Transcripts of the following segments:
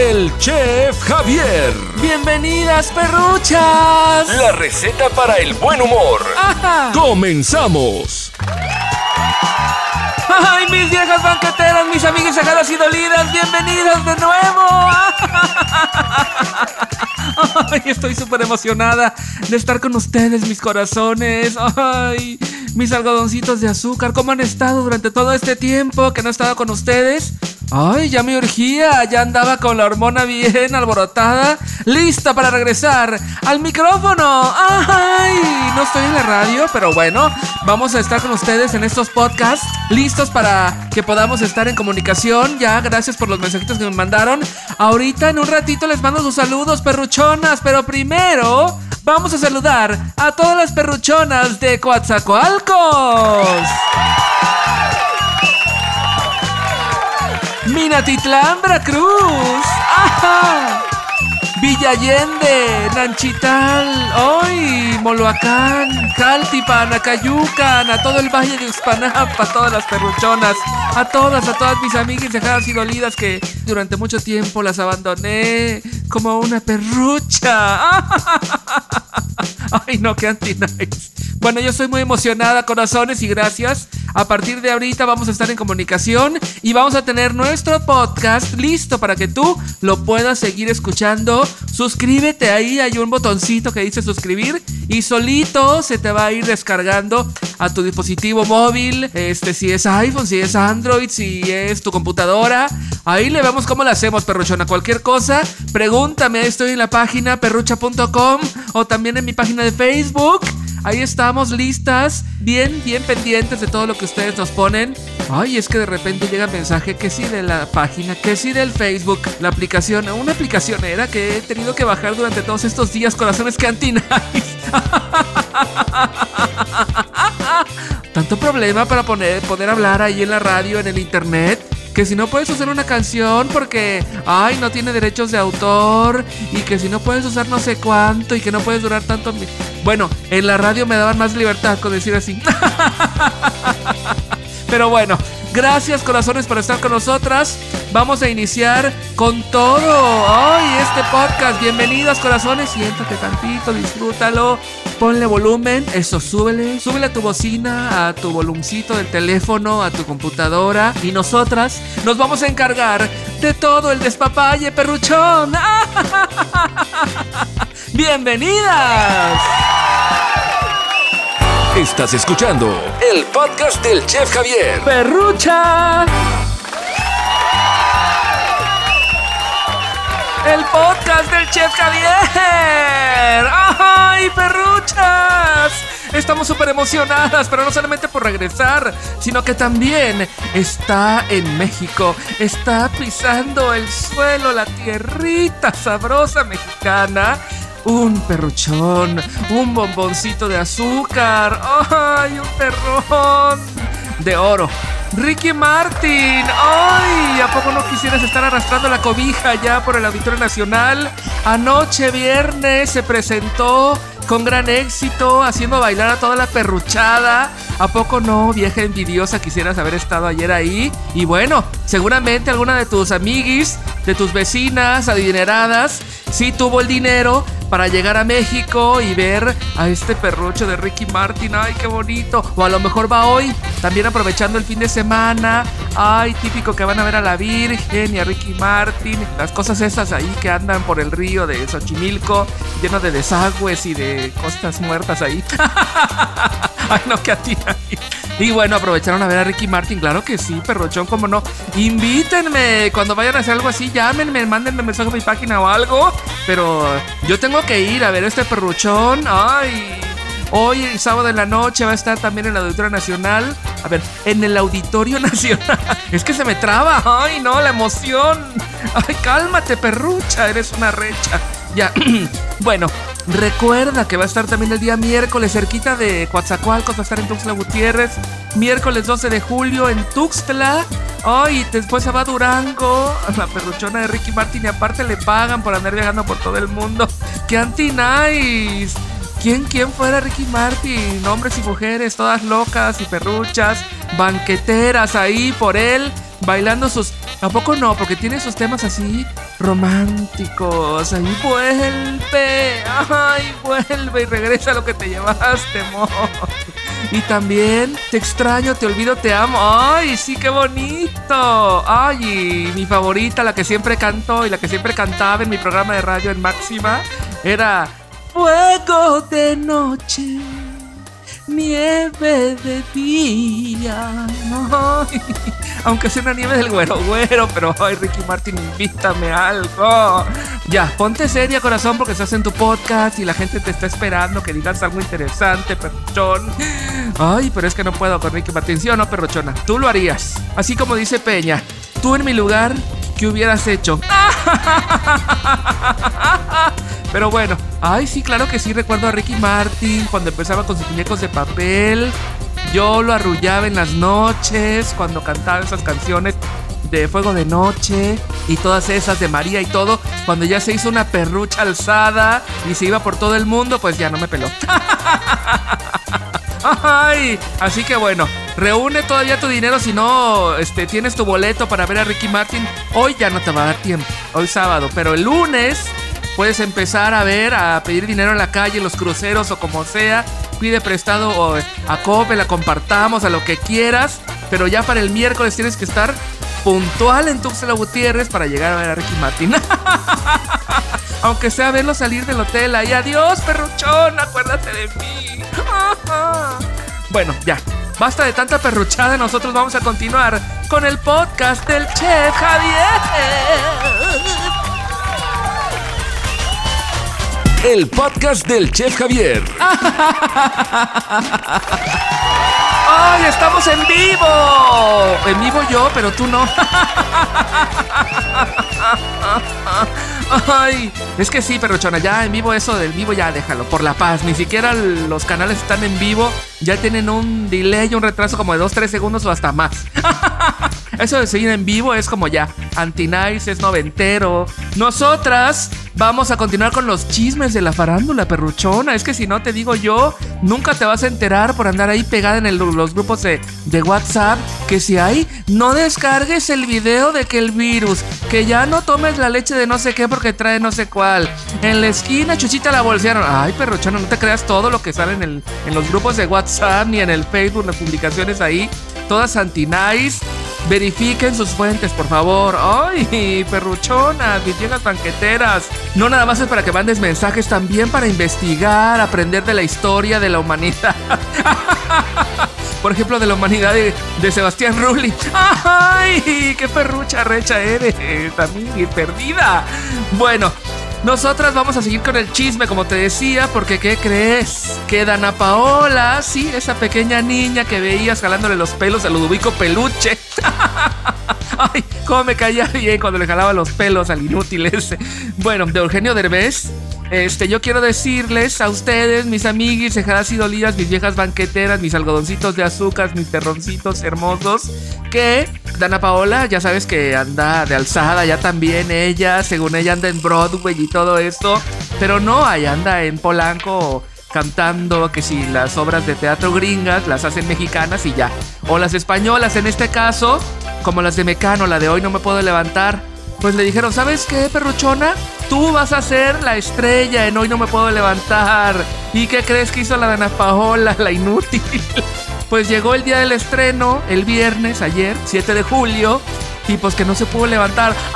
el chef Javier. Bienvenidas, perruchas. La receta para el buen humor. Ajá. Comenzamos. ¡Ay, mis viejas banqueteras, mis amigas sacadas y dolidas! ¡Bienvenidas de nuevo! Ay, estoy súper emocionada de estar con ustedes, mis corazones. Ay, mis algodoncitos de azúcar, ¿cómo han estado durante todo este tiempo que no he estado con ustedes? Ay, ya me urgía, ya andaba con la hormona bien alborotada, lista para regresar al micrófono. Ay, no estoy en la radio, pero bueno, vamos a estar con ustedes en estos podcasts, listos para que podamos estar en comunicación. Ya, gracias por los mensajitos que me mandaron. Ahorita en un ratito les mando sus saludos, perruchonas, pero primero vamos a saludar a todas las perruchonas de Coatzacoalcos. Minatitlán, Veracruz. ¡Ajá! Villa Allende, Nanchital, hoy Moloacán, Caltipan, Acayucan, a todo el valle de Uxpanapa, a todas las perruchonas, a todas, a todas mis amigas dejadas y dolidas que durante mucho tiempo las abandoné como una perrucha. Ay, no, qué anti-nice. Bueno, yo estoy muy emocionada, corazones, y gracias. A partir de ahorita vamos a estar en comunicación y vamos a tener nuestro podcast listo para que tú lo puedas seguir escuchando. Suscríbete ahí, hay un botoncito que dice suscribir y solito se te va a ir descargando a tu dispositivo móvil. Este, si es iPhone, si es Android, si es tu computadora. Ahí le vemos cómo lo hacemos, perruchona. Cualquier cosa, pregúntame. Estoy en la página perrucha.com o también en mi página de Facebook. Ahí estamos listas, bien, bien pendientes de todo lo que ustedes nos ponen. Ay, es que de repente llega mensaje que sí de la página, que sí del Facebook, la aplicación, una aplicación era que he tenido que bajar durante todos estos días, corazones que antinais. Tanto problema para poner, poder hablar ahí en la radio, en el internet que si no puedes usar una canción porque, ay, no tiene derechos de autor y que si no puedes usar no sé cuánto y que no puedes durar tanto. Bueno, en la radio me daban más libertad con decir así. Pero bueno, gracias corazones por estar con nosotras. Vamos a iniciar con todo. Ay, este podcast. Bienvenidos corazones. Siéntate tantito, disfrútalo. Ponle volumen, eso súbele, súbele a tu bocina, a tu volumcito del teléfono, a tu computadora y nosotras nos vamos a encargar de todo el despapalle perruchón. Bienvenidas. Estás escuchando el podcast del chef Javier. Perrucha. El podcast del Chef Javier. ¡Ay, perruchas! Estamos súper emocionadas, pero no solamente por regresar, sino que también está en México. Está pisando el suelo, la tierrita sabrosa mexicana. Un perruchón, un bomboncito de azúcar. ¡Ay, un perrón! De oro Ricky Martin, ¡ay! ¿A poco no quisieras estar arrastrando la cobija ya por el Auditorio Nacional? Anoche viernes se presentó con gran éxito, haciendo bailar a toda la perruchada. ¿A poco no, vieja envidiosa, quisieras haber estado ayer ahí? Y bueno, seguramente alguna de tus amiguis, de tus vecinas adineradas, sí tuvo el dinero para llegar a México y ver a este perrucho de Ricky Martin. ¡Ay, qué bonito! O a lo mejor va hoy, también aprovechando el fin de semana. ¡Ay, típico que van a ver a la Virgen y a Ricky Martin! Las cosas esas ahí que andan por el río de Xochimilco, lleno de desagües y de costas muertas ahí. ¡Ay, no, que a ti! Y bueno, aprovecharon a ver a Ricky Martin, claro que sí, perrochón, como no. Invítenme, cuando vayan a hacer algo así, llámenme, mándenme mensaje a mi página o algo. Pero yo tengo que ir a ver a este perruchón. Ay. Hoy, el sábado en la noche, va a estar también en el Auditorio Nacional. A ver, en el Auditorio Nacional. Es que se me traba. Ay, no, la emoción. Ay, cálmate, perrucha. Eres una recha. Ya. bueno, recuerda que va a estar también el día miércoles cerquita de Coatzacoalcos. Va a estar en Tuxtla Gutiérrez. Miércoles 12 de julio en Tuxtla. Ay, después se va a Durango. La perruchona de Ricky Martin. Y aparte le pagan por andar viajando por todo el mundo. ¡Qué anti-nice! ¿Quién, ¿Quién fuera Ricky Martin? Hombres y mujeres, todas locas y perruchas, banqueteras ahí por él, bailando sus... ¿A poco no? Porque tiene sus temas así románticos. Ahí vuelve, ay, vuelve y regresa lo que te llevaste, amor. Y también te extraño, te olvido, te amo. Ay, sí, qué bonito. Ay, y mi favorita, la que siempre cantó y la que siempre cantaba en mi programa de radio en Máxima, era Fuego de noche nieve de día. aunque sea una nieve del güero güero, pero ay, Ricky Martin, invítame algo. Ya, ponte seria, corazón, porque estás en tu podcast y la gente te está esperando que digas algo interesante, perrochón. Ay, pero es que no puedo con Ricky Martin, ¿sí o no, perrochona? Tú lo harías. Así como dice Peña, tú en mi lugar, ¿qué hubieras hecho? Pero bueno, ay, sí, claro que sí, recuerdo a Ricky Martin cuando empezaba con sus muñecos de papel. Yo lo arrullaba en las noches cuando cantaba esas canciones de Fuego de Noche y todas esas de María y todo. Cuando ya se hizo una perrucha alzada y se iba por todo el mundo, pues ya no me peló. Ay, así que bueno, reúne todavía tu dinero si no este, tienes tu boleto para ver a Ricky Martin. Hoy ya no te va a dar tiempo, hoy sábado, pero el lunes Puedes empezar a ver, a pedir dinero en la calle, los cruceros o como sea. Pide prestado o a Cope, la compartamos, a lo que quieras. Pero ya para el miércoles tienes que estar puntual en Tuxtla Gutiérrez para llegar a ver a Ricky Martin. Aunque sea verlo salir del hotel ahí. Adiós, perruchón, acuérdate de mí. bueno, ya. Basta de tanta perruchada, nosotros vamos a continuar con el podcast del Chef Javier el podcast del Chef Javier. ¡Ay, estamos en vivo! En vivo yo, pero tú no. Ay, es que sí, perrochona, ya en vivo eso del vivo ya déjalo, por la paz. Ni siquiera los canales están en vivo, ya tienen un delay, un retraso como de 2-3 segundos o hasta más. Eso de seguir en vivo es como ya, anti-nice, es noventero. Nosotras vamos a continuar con los chismes de la farándula, perruchona. Es que si no te digo yo, nunca te vas a enterar por andar ahí pegada en los grupos de, WhatsApp. Que si hay, no descargues el video de que el virus, que ya no tomes la leche de no sé qué porque trae no sé cuál. En la esquina, Chuchita la bolsearon. Ay, perruchona, no te creas todo lo que sale en, en los grupos de WhatsApp ni en el Facebook, las publicaciones ahí. Todas anti-nice Verifiquen sus fuentes, por favor. ¡Ay, perruchonas, viejas banqueteras! No nada más es para que mandes mensajes, también para investigar, aprender de la historia de la humanidad. por ejemplo, de la humanidad de, Sebastián Rulli. ¡Ay, qué perrucha recha eres! También perdida. Bueno, nosotras vamos a seguir con el chisme, como te decía, porque ¿qué crees? Que Dana Paola, sí, esa pequeña niña que veías jalándole los pelos al Ludovico Peluche. Ay, cómo me caía bien cuando le jalaba los pelos al inútil ese. Bueno, de Eugenio Derbez. Este, yo quiero decirles a ustedes, mis amiguis, cejadas y dolidas, mis viejas banqueteras, mis algodoncitos de azúcar, mis terroncitos hermosos, que Dana Paola, ya sabes que anda de alzada, ya también ella, según ella anda en Broadway y todo esto, pero no, ahí anda en Polanco cantando que si las obras de teatro gringas las hacen mexicanas y ya, o las españolas en este caso, como las de Mecano, la de hoy no me puedo levantar, pues le dijeron, ¿sabes qué, perruchona? Tú vas a ser la estrella en Hoy no me puedo levantar. ¿Y qué crees que hizo la Dana Paola, la inútil? Pues llegó el día del estreno, el viernes, ayer, 7 de julio, y pues que no se pudo levantar.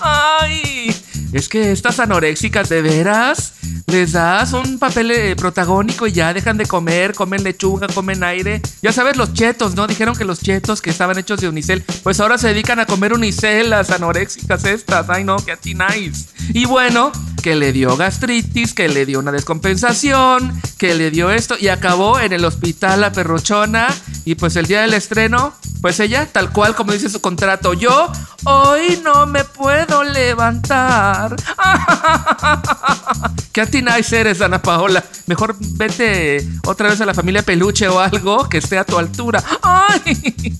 ¡Ay! Es que estas anoréxicas de veras les das un papel eh, protagónico y ya dejan de comer, comen lechuga, comen aire. Ya sabes, los chetos, ¿no? Dijeron que los chetos que estaban hechos de unicel, pues ahora se dedican a comer unicel, las anoréxicas estas. Ay, no, que nice. Y bueno, que le dio gastritis, que le dio una descompensación, que le dio esto y acabó en el hospital la perrochona. Y pues el día del estreno, pues ella, tal cual como dice su contrato, yo hoy no me puedo levantar. Qué nice eres, Ana Paola. Mejor vete otra vez a la familia Peluche o algo que esté a tu altura. ¡Ay!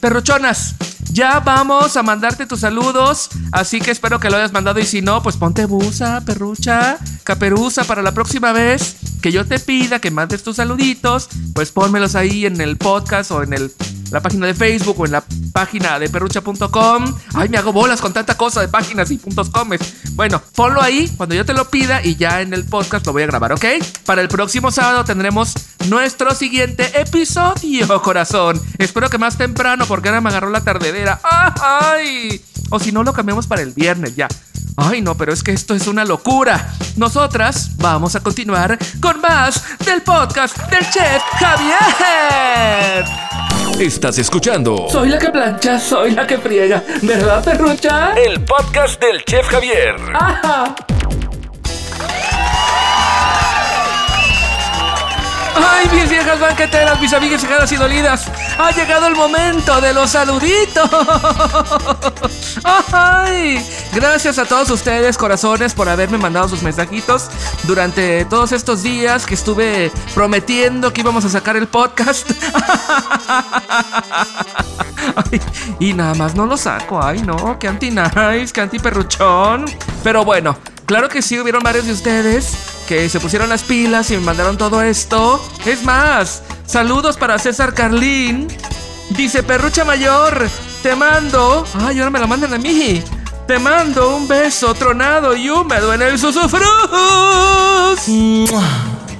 Perrochonas, ya vamos a mandarte tus saludos. Así que espero que lo hayas mandado. Y si no, pues ponte busa, perrucha, caperuza para la próxima vez que yo te pida que mandes tus saluditos. Pues pónmelos ahí en el podcast o en el la página de Facebook o en la página de perrucha.com. Ay, me hago bolas con tanta cosa de páginas y puntos comes. Bueno, ponlo ahí cuando yo te lo pida y ya en el podcast lo voy a grabar, ¿ok? Para el próximo sábado tendremos nuestro siguiente episodio, corazón. Espero que más temprano porque ahora me agarró la tardedera. ¡Ay! O si no, lo cambiamos para el viernes ya. Ay, no, pero es que esto es una locura. Nosotras vamos a continuar con más del podcast del chef Javier. Estás escuchando Soy la que plancha, soy la que friega. ¿Verdad, perrucha? el podcast del Chef Javier. ¡Ajá! ¡Ay, mis viejas banqueteras, mis amigas cegadas y dolidas! ¡Ha llegado el momento de los saluditos! ¡Ay! Gracias a todos ustedes, corazones, por haberme mandado sus mensajitos durante todos estos días que estuve prometiendo que íbamos a sacar el podcast. Y nada más no lo saco. Ay, no, qué anti-nice, qué anti-perruchón. Pero bueno, claro que sí, hubieron varios de ustedes que se pusieron las pilas y me mandaron todo esto. Es más, saludos para César Carlín. Dice Perrucha Mayor, te mando. Ay, ahora me lo mandan a mí. Te mando un beso tronado y húmedo en el susufrus.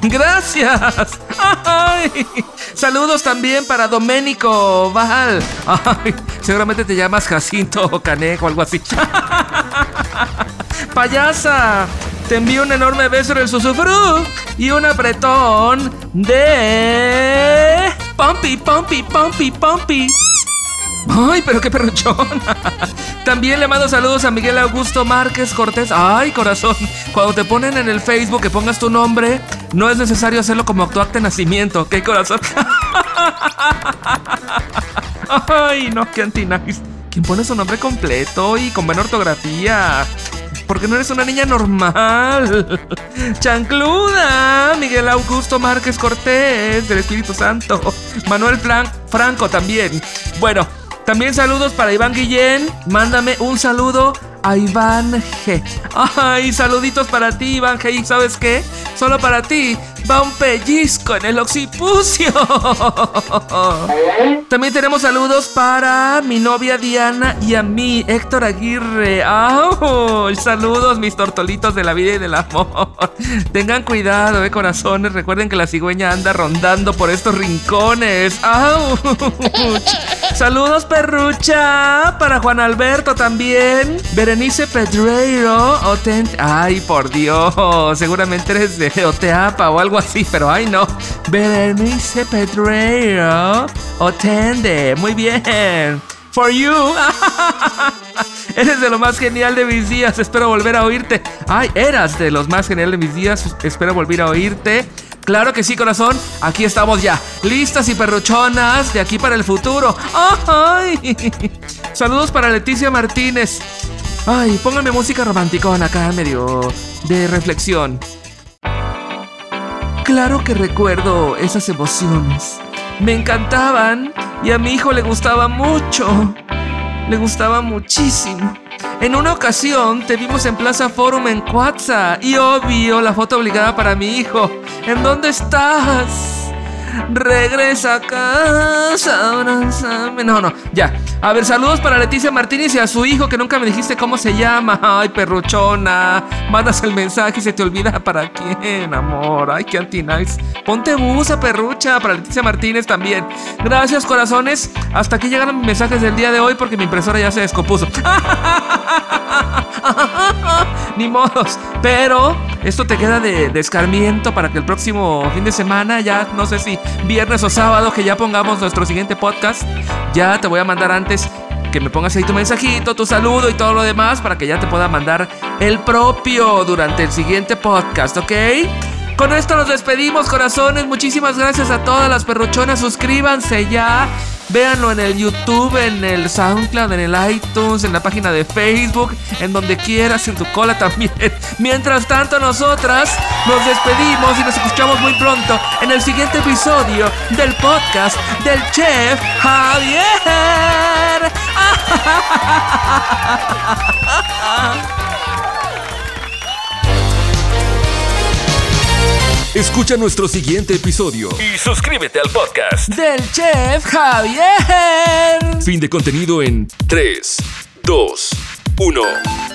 Gracias. Ay. Saludos también para Doménico Val. Ay, seguramente te llamas Jacinto o Canejo o algo así. Payasa, te envío un enorme beso en el susufru y un apretón de Pompi, Pompi, Pompi, Pompi. Ay, pero qué perruchón. También le mando saludos a Miguel Augusto Márquez Cortés. Ay, corazón. Cuando te ponen en el Facebook que pongas tu nombre, no es necesario hacerlo como tu acta de nacimiento, ¿ok, corazón? Ay, no, qué anti-nice. ¿Quién pone su nombre completo y con buena ortografía? Porque no eres una niña normal. Chancluda. Miguel Augusto Márquez Cortés del Espíritu Santo. Manuel Flan- Franco también. Bueno, también saludos para Iván Guillén. Mándame un saludo a Iván G. Ay, saluditos para ti, Iván G. ¿Y sabes qué? Solo para ti va un pellizco en el occipucio. También tenemos saludos para mi novia Diana y a mí, Héctor Aguirre. ¡Au! Saludos, mis tortolitos de la vida y del amor. Tengan cuidado, eh, corazones. Recuerden que la cigüeña anda rondando por estos rincones. ¡Au! Saludos, perrucha. Para Juan Alberto también. Berenice Pedreiro. Otent ay, por Dios. Seguramente eres de Oteapa o algo así, pero ay, no. Berenice Pedreiro. Otende. Muy bien. For you. Eres de lo más genial de mis días. Espero volver a oírte. Ay, eras de los más genial de mis días. Espero volver a oírte. Claro que sí, corazón. Aquí estamos ya. Listas y perruchonas de aquí para el futuro. ¡Ay! Saludos para Leticia Martínez. Ay, pónganme música romanticona acá, medio de reflexión. Claro que recuerdo esas emociones. Me encantaban y a mi hijo le gustaba mucho. Le gustaba muchísimo. En una ocasión te vimos en Plaza Forum en Cuatza y obvio la foto obligada para mi hijo. ¿En dónde estás? Regresa a casa, abrázame. No, no, ya. A ver, saludos para Leticia Martínez y a su hijo que nunca me dijiste cómo se llama. Ay, perruchona. Mandas el mensaje y se te olvida para quién, amor. Ay, qué anti-nice. Ponte busa, perrucha, para Leticia Martínez también. Gracias, corazones. Hasta aquí llegaron mis mensajes del día de hoy porque mi impresora ya se descompuso. Ni modos. Pero esto te queda de, de escarmiento para que el próximo fin de semana, ya no sé si viernes o sábado, que ya pongamos nuestro siguiente podcast, ya te voy a mandar antes que me pongas ahí tu mensajito, tu saludo y todo lo demás para que ya te pueda mandar el propio durante el siguiente podcast, ¿ok? Con esto nos despedimos, corazones. Muchísimas gracias a todas las perrochonas. Suscríbanse ya. Véanlo en el YouTube, en el SoundCloud, en el iTunes, en la página de Facebook, en donde quieras, en tu cola también. Mientras tanto, nosotras nos despedimos y nos escuchamos muy pronto en el siguiente episodio del podcast del Chef Javier. Escucha nuestro siguiente episodio y suscríbete al podcast del Chef Javier. Fin de contenido en 3, 2, 1.